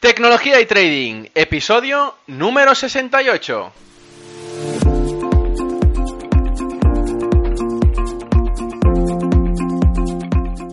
Tecnología y Trading, episodio número 68.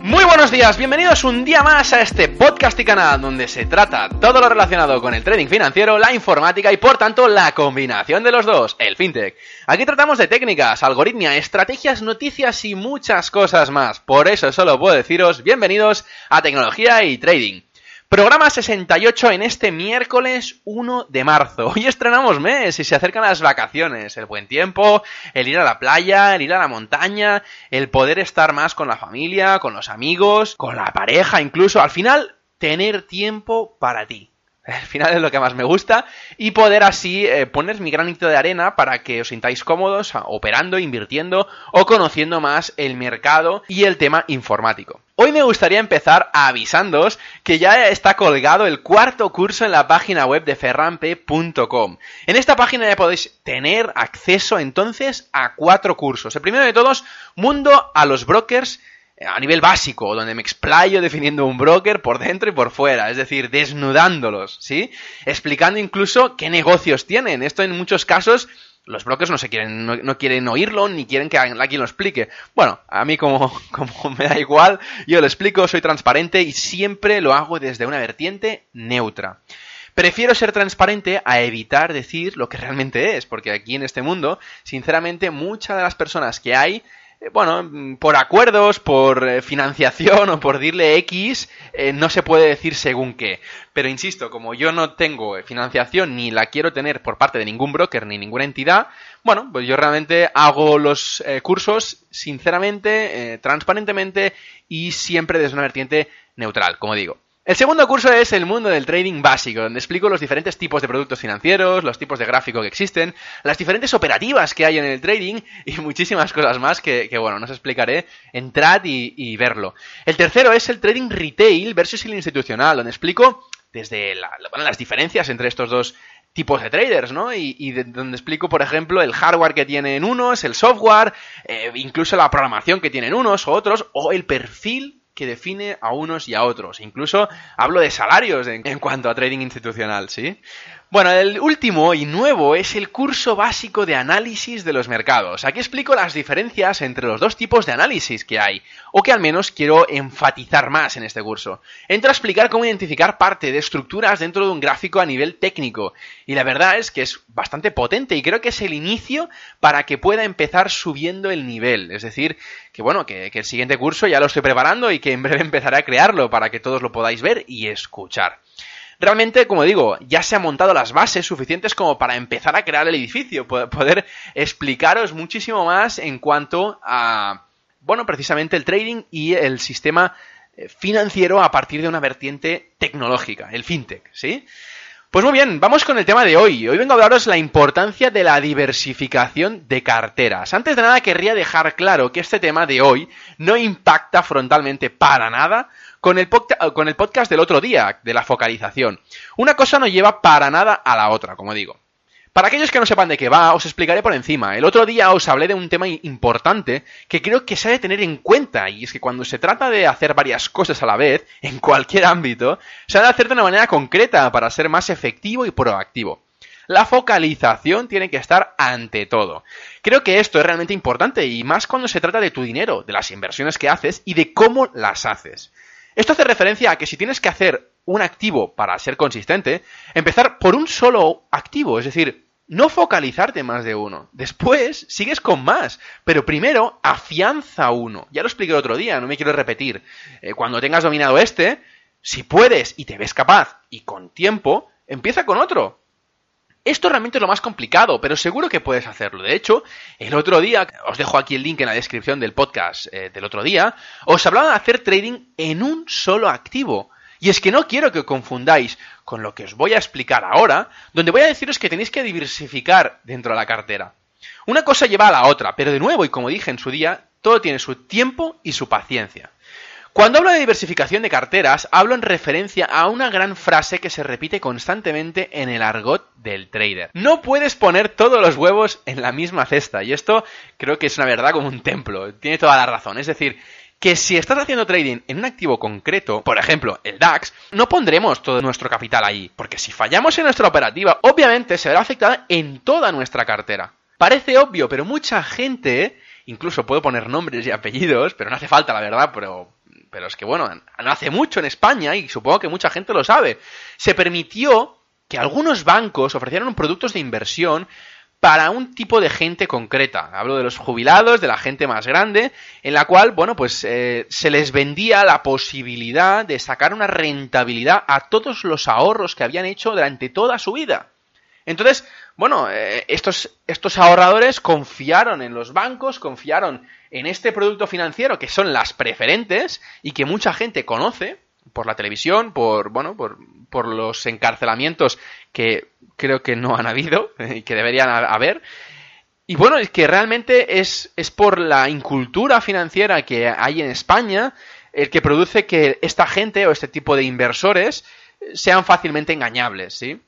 Muy buenos días, bienvenidos un día más a este podcast y canal donde se trata todo lo relacionado con el trading financiero, la informática y por tanto la combinación de los dos, el fintech. Aquí tratamos de técnicas, algoritmia, estrategias, noticias y muchas cosas más. Por eso solo puedo deciros bienvenidos a Tecnología y Trading. Programa 68 en este miércoles 1 de marzo. Hoy estrenamos mes y se acercan las vacaciones, el buen tiempo, el ir a la playa, el ir a la montaña, el poder estar más con la familia, con los amigos, con la pareja incluso. Al final, tener tiempo para ti. Al final es lo que más me gusta y poder así eh, poner mi granito de arena para que os sintáis cómodos operando, invirtiendo o conociendo más el mercado y el tema informático. Hoy me gustaría empezar avisándoos que ya está colgado el cuarto curso en la página web de ferrampe.com. En esta página ya podéis tener acceso entonces a cuatro cursos. El primero de todos, Mundo a los Brokers a nivel básico, donde me explayo definiendo un broker por dentro y por fuera, es decir, desnudándolos, ¿sí? Explicando incluso qué negocios tienen. Esto en muchos casos los brokers no se quieren, no, quieren oírlo ni quieren que alguien lo explique. Bueno, a mí como, como me da igual, yo lo explico, soy transparente y siempre lo hago desde una vertiente neutra. Prefiero ser transparente a evitar decir lo que realmente es, porque aquí en este mundo, sinceramente, muchas de las personas que hay bueno, mm, por acuerdos, por eh, financiación o por dirle X, eh, no se puede decir según qué. Pero insisto, como yo no tengo financiación ni la quiero tener por parte de ningún broker ni ninguna entidad, bueno, pues yo realmente hago los cursos sinceramente, transparentemente y siempre desde una vertiente neutral, como digo. El segundo curso es el mundo del trading básico, donde explico los diferentes tipos de productos financieros, los tipos de gráfico que existen, las diferentes operativas que hay en el trading y muchísimas cosas más que, bueno, no os explicaré. Entrad y, verlo. El tercero es el trading retail versus el institucional, donde explico desde las diferencias entre estos dos tipos de traders, ¿no? Y, donde explico, por ejemplo, el hardware que tienen unos, el software, eh, incluso la programación que tienen unos o otros, o el perfil que define a unos y a otros. Incluso hablo de salarios en, en, cuanto a trading institucional, ¿sí? Bueno, el último y nuevo es el curso básico de análisis de los mercados. Aquí explico las diferencias entre los dos tipos de análisis que hay, o que al menos quiero enfatizar más en este curso. Entro a explicar cómo identificar parte de estructuras dentro de un gráfico a nivel técnico, y la verdad es que es bastante potente y creo que es el inicio para que pueda empezar subiendo el nivel. Es decir, que bueno, que, que el siguiente curso ya lo estoy preparando y que en breve empezaré a crearlo para que todos lo podáis ver y escuchar. Realmente, como digo, ya se han montado las bases suficientes como para empezar a crear el edificio, poder explicaros muchísimo más en cuanto a, bueno, precisamente el trading y el sistema eh, financiero a partir de una vertiente tecnológica, el fintech, ¿sí? Pues muy bien, vamos con el tema de hoy. Hoy vengo a hablaros la importancia de la diversificación de carteras. Antes de nada querría dejar claro que este tema de hoy no impacta frontalmente para nada con el, con el podcast del otro día, de la focalización. Una cosa no lleva para nada a la otra, como digo. Para aquellos que no sepan de qué va, os explicaré por encima. El otro día os hablé de un tema importante que creo que se ha de tener en cuenta, y es que cuando se trata de hacer varias cosas a la vez, en cualquier ámbito, se ha de hacer de una manera concreta para ser más efectivo y proactivo. La focalización tiene que estar ante todo. Creo que esto es realmente importante y más cuando se trata de tu dinero, de las inversiones que haces y de cómo las haces. Esto hace referencia a que si tienes que hacer un activo para ser consistente, empezar por un solo activo, es decir, no focalizarte más de uno. Después sigues con más, pero primero afianza uno. Ya lo expliqué el otro día, no me quiero repetir. Eh, cuando tengas dominado este, si puedes y te ves capaz y con tiempo, empieza con otro. Esto realmente es lo más complicado, pero seguro que puedes hacerlo. De hecho, el otro día, os dejo aquí el link en la descripción del podcast eh, del otro día, os hablaba de hacer trading en un solo activo. Y es que no quiero que confundáis con lo que os voy a explicar ahora, donde voy a deciros que tenéis que diversificar dentro de la cartera. Una cosa lleva a la otra, pero de nuevo, y como dije en su día, todo tiene su tiempo y su paciencia. Cuando hablo de diversificación de carteras, hablo en referencia a una gran frase que se repite constantemente en el argot del trader. No puedes poner todos los huevos en la misma cesta, y esto creo que es una verdad como un templo, tiene toda la razón. Es decir, que si estás haciendo trading en un activo concreto, por ejemplo, el DAX, no pondremos todo nuestro capital ahí, porque si fallamos en nuestra operativa, obviamente se verá afectada en toda nuestra cartera. Parece obvio, pero mucha gente, incluso puedo poner nombres y apellidos, pero no hace falta, la verdad, pero pero es que bueno, no hace mucho en España, y supongo que mucha gente lo sabe, se permitió que algunos bancos ofrecieran productos de inversión para un tipo de gente concreta. Hablo de los jubilados, de la gente más grande, en la cual, bueno, pues eh, se les vendía la posibilidad de sacar una rentabilidad a todos los ahorros que habían hecho durante toda su vida. Entonces, bueno, eh, estos, estos ahorradores confiaron en los bancos, confiaron en este producto financiero que son las preferentes y que mucha gente conoce por la televisión, por, bueno, por, por los encarcelamientos que creo que no han habido y que deberían haber. Y bueno, es que realmente es, es por la incultura financiera que hay en España el que produce que esta gente o este tipo de inversores sean fácilmente engañables, ¿sí?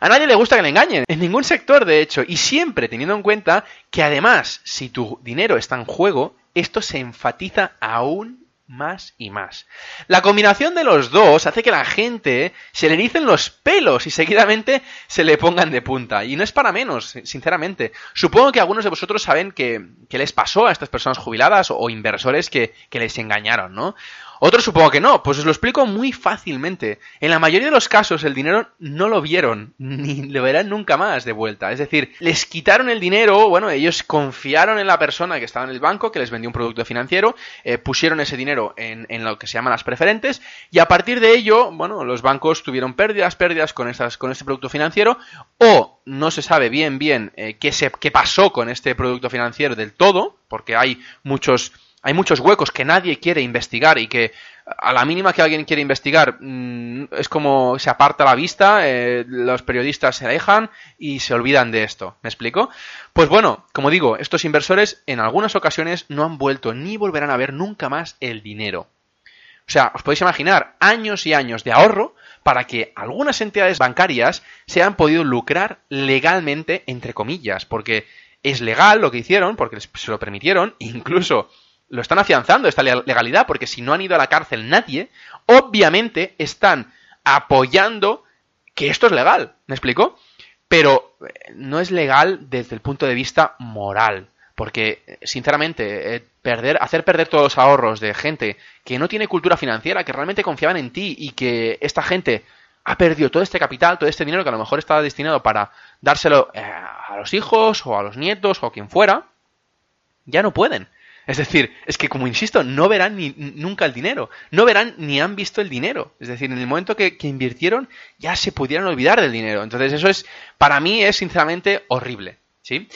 A nadie le gusta que le engañen, en ningún sector de hecho, y siempre teniendo en cuenta que además, si tu dinero está en juego, esto se enfatiza aún más y más. La combinación de los dos hace que la gente se le ericen los pelos y seguidamente se le pongan de punta. Y no es para menos, sinceramente. Supongo que algunos de vosotros saben que, les pasó a estas personas jubiladas o, inversores que, que les engañaron, ¿no? Otros supongo que no, pues os lo explico muy fácilmente. En la mayoría de los casos el dinero no lo vieron, ni lo verán nunca más de vuelta. Es decir, les quitaron el dinero, bueno, ellos confiaron en la persona que estaba en el banco, que les vendió un producto financiero, eh, pusieron ese dinero en, lo que se llaman las preferentes, y a partir de ello, bueno, los bancos tuvieron pérdidas, pérdidas con, estas, con este producto financiero, o no se sabe bien, bien eh, qué, se, qué pasó con este producto financiero del todo, porque hay muchos hay muchos huecos que nadie quiere investigar y que a la mínima que alguien quiere investigar mm, es como se aparta la vista, eh, los periodistas se dejan y se olvidan de esto. ¿Me explico? Pues bueno, como digo, estos inversores en algunas ocasiones no han vuelto ni volverán a ver nunca más el dinero. O sea, os podéis imaginar años y años de ahorro para que algunas entidades bancarias se han podido lucrar legalmente, entre comillas, porque es legal lo que hicieron, porque se lo permitieron, incluso lo están afianzando esta legalidad, porque si no han ido a la cárcel nadie, obviamente están apoyando que esto es legal. ¿Me explico? Pero eh, no es legal desde el punto de vista moral. Porque, eh, sinceramente, eh, perder, hacer perder todos los ahorros de gente que no tiene cultura financiera, que realmente confiaban en ti y que esta gente ha perdido todo este capital, todo este dinero que a lo mejor estaba destinado para dárselo a los hijos o a los nietos o a quien fuera, ya no pueden. Es decir, es que como insisto, no verán ni, nunca el dinero, no verán ni han visto el dinero. Es decir, en el momento que, que invirtieron ya se pudieron olvidar del dinero. Entonces eso es, para mí es sinceramente horrible. ¿Sí?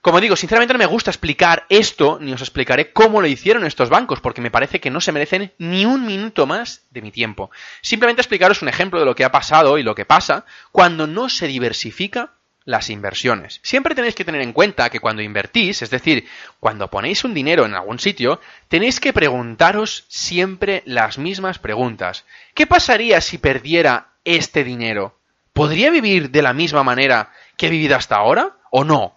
Como digo, sinceramente no me gusta explicar esto, ni os explicaré cómo lo hicieron estos bancos, porque me parece que no se merecen ni un minuto más de mi tiempo. Simplemente explicaros un ejemplo de lo que ha pasado y lo que pasa cuando no se diversifica las inversiones. Siempre tenéis que tener en cuenta que cuando invertís, es decir, cuando ponéis un dinero en algún sitio, tenéis que preguntaros siempre las mismas preguntas. ¿Qué pasaría si perdiera este dinero? ¿Podría vivir de la misma manera que he vivido hasta ahora? ¿O no?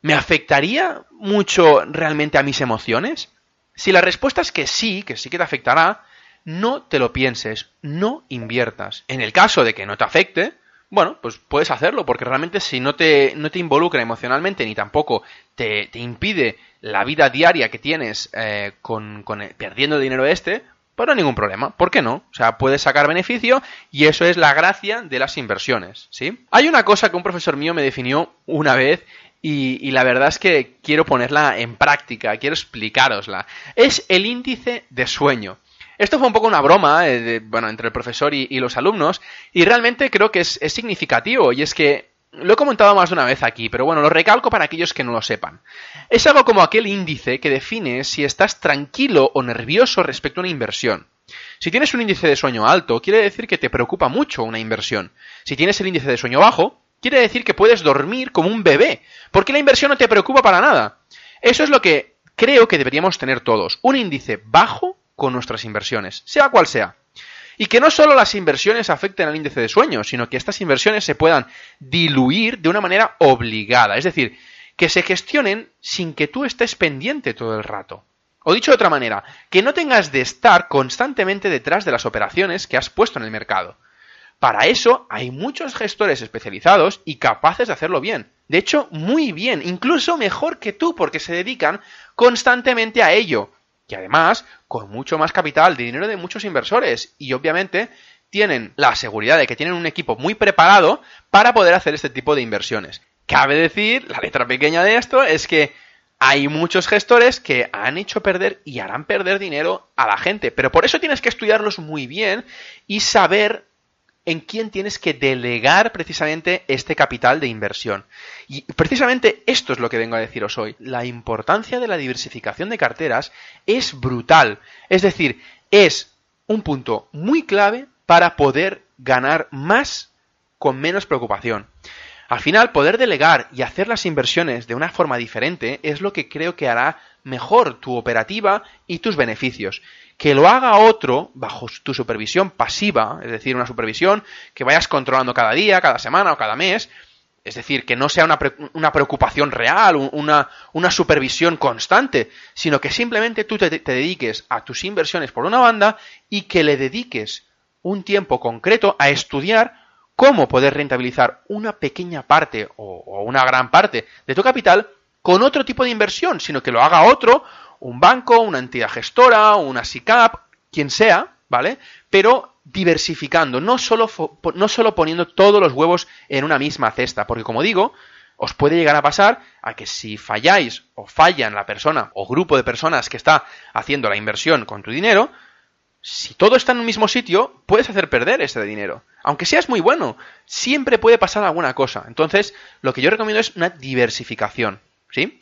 ¿Me afectaría mucho realmente a mis emociones? Si la respuesta es que sí, que sí que te afectará, no te lo pienses, no inviertas. En el caso de que no te afecte, bueno, pues puedes hacerlo, porque realmente si no te, no te involucra emocionalmente ni tampoco te, te impide la vida diaria que tienes eh, con, con perdiendo el dinero este, pues no hay ningún problema. ¿Por qué no? O sea, puedes sacar beneficio y eso es la gracia de las inversiones, ¿sí? Hay una cosa que un profesor mío me definió una vez y, y, la verdad es que quiero ponerla en práctica, quiero explicárosla. Es el índice de sueño. Esto fue un poco una broma, eh, bueno, entre el profesor y, los alumnos, y realmente creo que es, significativo, y es que lo he comentado más de una vez aquí, pero bueno, lo recalco para aquellos que no lo sepan. Es algo como aquel índice que define si estás tranquilo o nervioso respecto a una inversión. Si tienes un índice de sueño alto, quiere decir que te preocupa mucho una inversión. Si tienes el índice de sueño bajo, quiere decir que puedes dormir como un bebé, porque la inversión no te preocupa para nada. Eso es lo que creo que deberíamos tener todos, un índice bajo con nuestras inversiones, sea cual sea. Y que no solo las inversiones afecten al índice de sueño, sino que estas inversiones se puedan diluir de una manera obligada, es decir, que se gestionen sin que tú estés pendiente todo el rato. O dicho de otra manera, que no tengas de estar constantemente detrás de las operaciones que has puesto en el mercado. Para eso hay muchos gestores especializados y capaces de hacerlo bien. De hecho, muy bien, incluso mejor que tú, porque se dedican constantemente a ello. Y además, con mucho más capital dinero de muchos inversores. Y obviamente tienen la seguridad de que tienen un equipo muy preparado para poder hacer este tipo de inversiones. Cabe decir, la letra pequeña de esto es que hay muchos gestores que han hecho perder y harán perder dinero a la gente. Pero por eso tienes que estudiarlos muy bien y saber en quién tienes que delegar precisamente este capital de inversión. Y precisamente esto es lo que vengo a deciros hoy. La importancia de la diversificación de carteras es brutal. Es decir, es un punto muy clave para poder ganar más con menos preocupación. Al final, poder delegar y hacer las inversiones de una forma diferente es lo que creo que hará mejor tu operativa y tus beneficios. Que lo haga otro bajo tu supervisión pasiva, es decir, una supervisión que vayas controlando cada día, cada semana o cada mes, es decir, que no sea una, una preocupación real, una, una, supervisión constante, sino que simplemente tú te, dediques a tus inversiones por una banda y que le dediques un tiempo concreto a estudiar cómo poder rentabilizar una pequeña parte o, una gran parte de tu capital con otro tipo de inversión, sino que lo haga otro un banco, una entidad gestora, una SICAP, quien sea, ¿vale? Pero diversificando, no solo, no solo poniendo todos los huevos en una misma cesta, porque como digo, os puede llegar a pasar a que si falláis o fallan la persona o grupo de personas que está haciendo la inversión con tu dinero, si todo está en un mismo sitio, puedes hacer perder ese dinero. Aunque seas muy bueno, siempre puede pasar alguna cosa. Entonces, lo que yo recomiendo es una diversificación, ¿sí?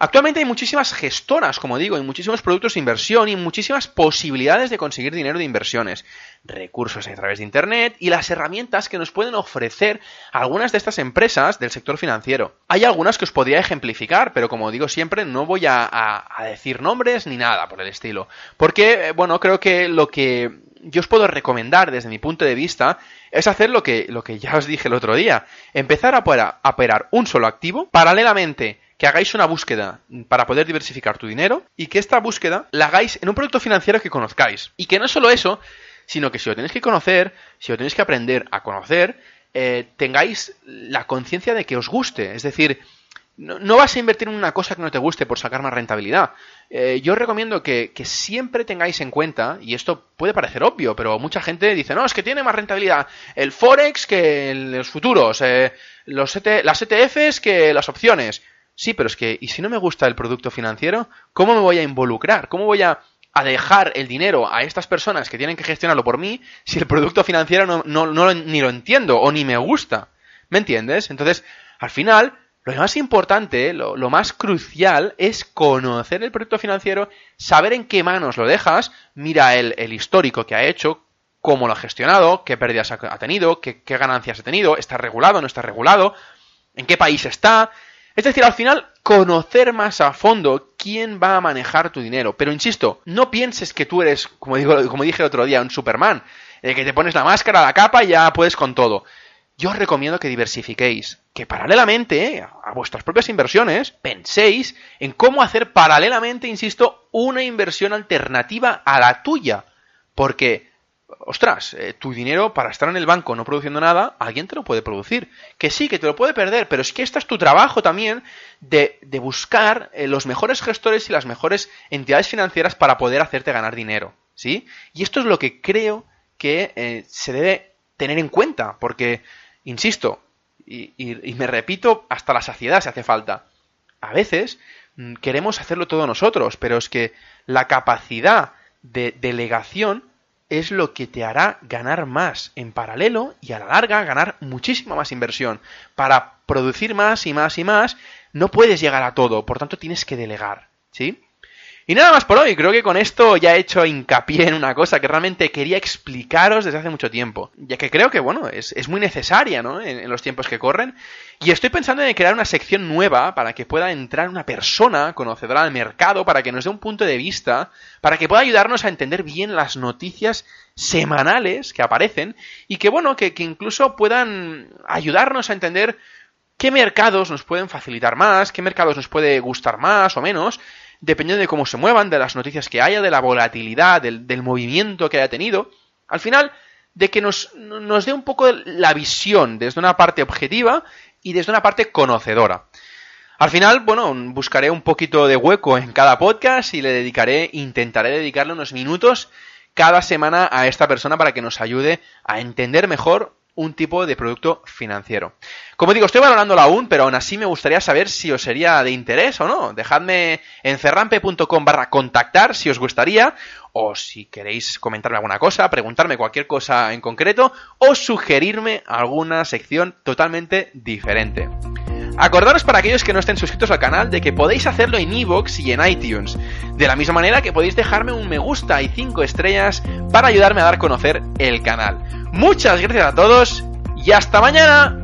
Actualmente hay muchísimas gestoras, como digo, y muchísimos productos de inversión y muchísimas posibilidades de conseguir dinero de inversiones, recursos a través de Internet y las herramientas que nos pueden ofrecer algunas de estas empresas del sector financiero. Hay algunas que os podría ejemplificar, pero como digo siempre, no voy a, decir nombres ni nada por el estilo, porque, eh, bueno, creo que lo que yo os puedo recomendar desde mi punto de vista es hacer lo que, lo que ya os dije el otro día, empezar a, a operar un solo activo, paralelamente que hagáis una búsqueda para poder diversificar tu dinero y que esta búsqueda la hagáis en un producto financiero que conozcáis. Y que no solo eso, sino que si lo tenéis que conocer, si lo tenéis que aprender a conocer, eh, tengáis la conciencia de que os guste. Es decir, no, vas a invertir en una cosa que no te guste por sacar más rentabilidad. Eh, yo recomiendo que, siempre tengáis en cuenta, y esto puede parecer obvio, pero mucha gente dice, no, es que tiene más rentabilidad el Forex que los futuros, eh, los e las ETFs que las opciones. Sí, pero es que, ¿y si no me gusta el producto financiero? ¿Cómo me voy a involucrar? ¿Cómo voy a, dejar el dinero a estas personas que tienen que gestionarlo por mí si el producto financiero no, no, ni lo entiendo o ni me gusta? ¿Me entiendes? Entonces, al final, lo más importante, lo, más crucial es conocer el producto financiero, saber en qué manos lo dejas, mira el, histórico que ha hecho, cómo lo ha gestionado, qué pérdidas ha, tenido, qué, qué, ganancias ha tenido, está regulado, no está regulado, en qué país está, es decir, al final, conocer más a fondo quién va a manejar tu dinero. Pero insisto, no pienses que tú eres, como, dije el otro día, un Superman, el que te pones la máscara, la capa y ya puedes con todo. Yo os recomiendo que diversifiquéis, que paralelamente a vuestras propias inversiones penséis en cómo hacer paralelamente, insisto, una inversión alternativa a la tuya. Porque ostras, eh, tu dinero para estar en el banco no produciendo nada, alguien te lo puede producir. Que sí, que te lo puede perder, pero es que este es tu trabajo también de, buscar eh, los mejores gestores y las mejores entidades financieras para poder hacerte ganar dinero. ¿Sí? Y esto es lo que creo que eh, se debe tener en cuenta, porque, insisto, y, y me repito hasta la saciedad si hace falta, a veces mm, queremos hacerlo todo nosotros, pero es que la capacidad de delegación es lo que te hará ganar más en paralelo y a la larga ganar muchísima más inversión. Para producir más y más y más, no puedes llegar a todo, por tanto tienes que delegar, ¿sí? Y nada más por hoy, creo que con esto ya he hecho hincapié en una cosa que realmente quería explicaros desde hace mucho tiempo, ya que creo que, bueno, es, muy necesaria, ¿no? En, en, los tiempos que corren. Y estoy pensando en crear una sección nueva para que pueda entrar una persona conocedora del mercado, para que nos dé un punto de vista, para que pueda ayudarnos a entender bien las noticias semanales que aparecen y que, bueno, que, que incluso puedan ayudarnos a entender qué mercados nos pueden facilitar más, qué mercados nos puede gustar más o menos, dependiendo de cómo se muevan, de las noticias que haya, de la volatilidad, del, movimiento que haya tenido, al final, de que nos, nos dé un poco la visión desde una parte objetiva y desde una parte conocedora. Al final, bueno, buscaré un poquito de hueco en cada podcast y le dedicaré, intentaré dedicarle unos minutos cada semana a esta persona para que nos ayude a entender mejor un tipo de producto financiero. Como digo, estoy valorándolo aún, pero aún así me gustaría saber si os sería de interés o no. Dejadme en cerrampe.com barra contactar si os gustaría, o si queréis comentarme alguna cosa, preguntarme cualquier cosa en concreto, o sugerirme alguna sección totalmente diferente. Acordaros para aquellos que no estén suscritos al canal de que podéis hacerlo en iVoox y en iTunes, de la misma manera que podéis dejarme un me gusta y 5 estrellas para ayudarme a dar a conocer el canal. Muchas gracias a todos y hasta mañana.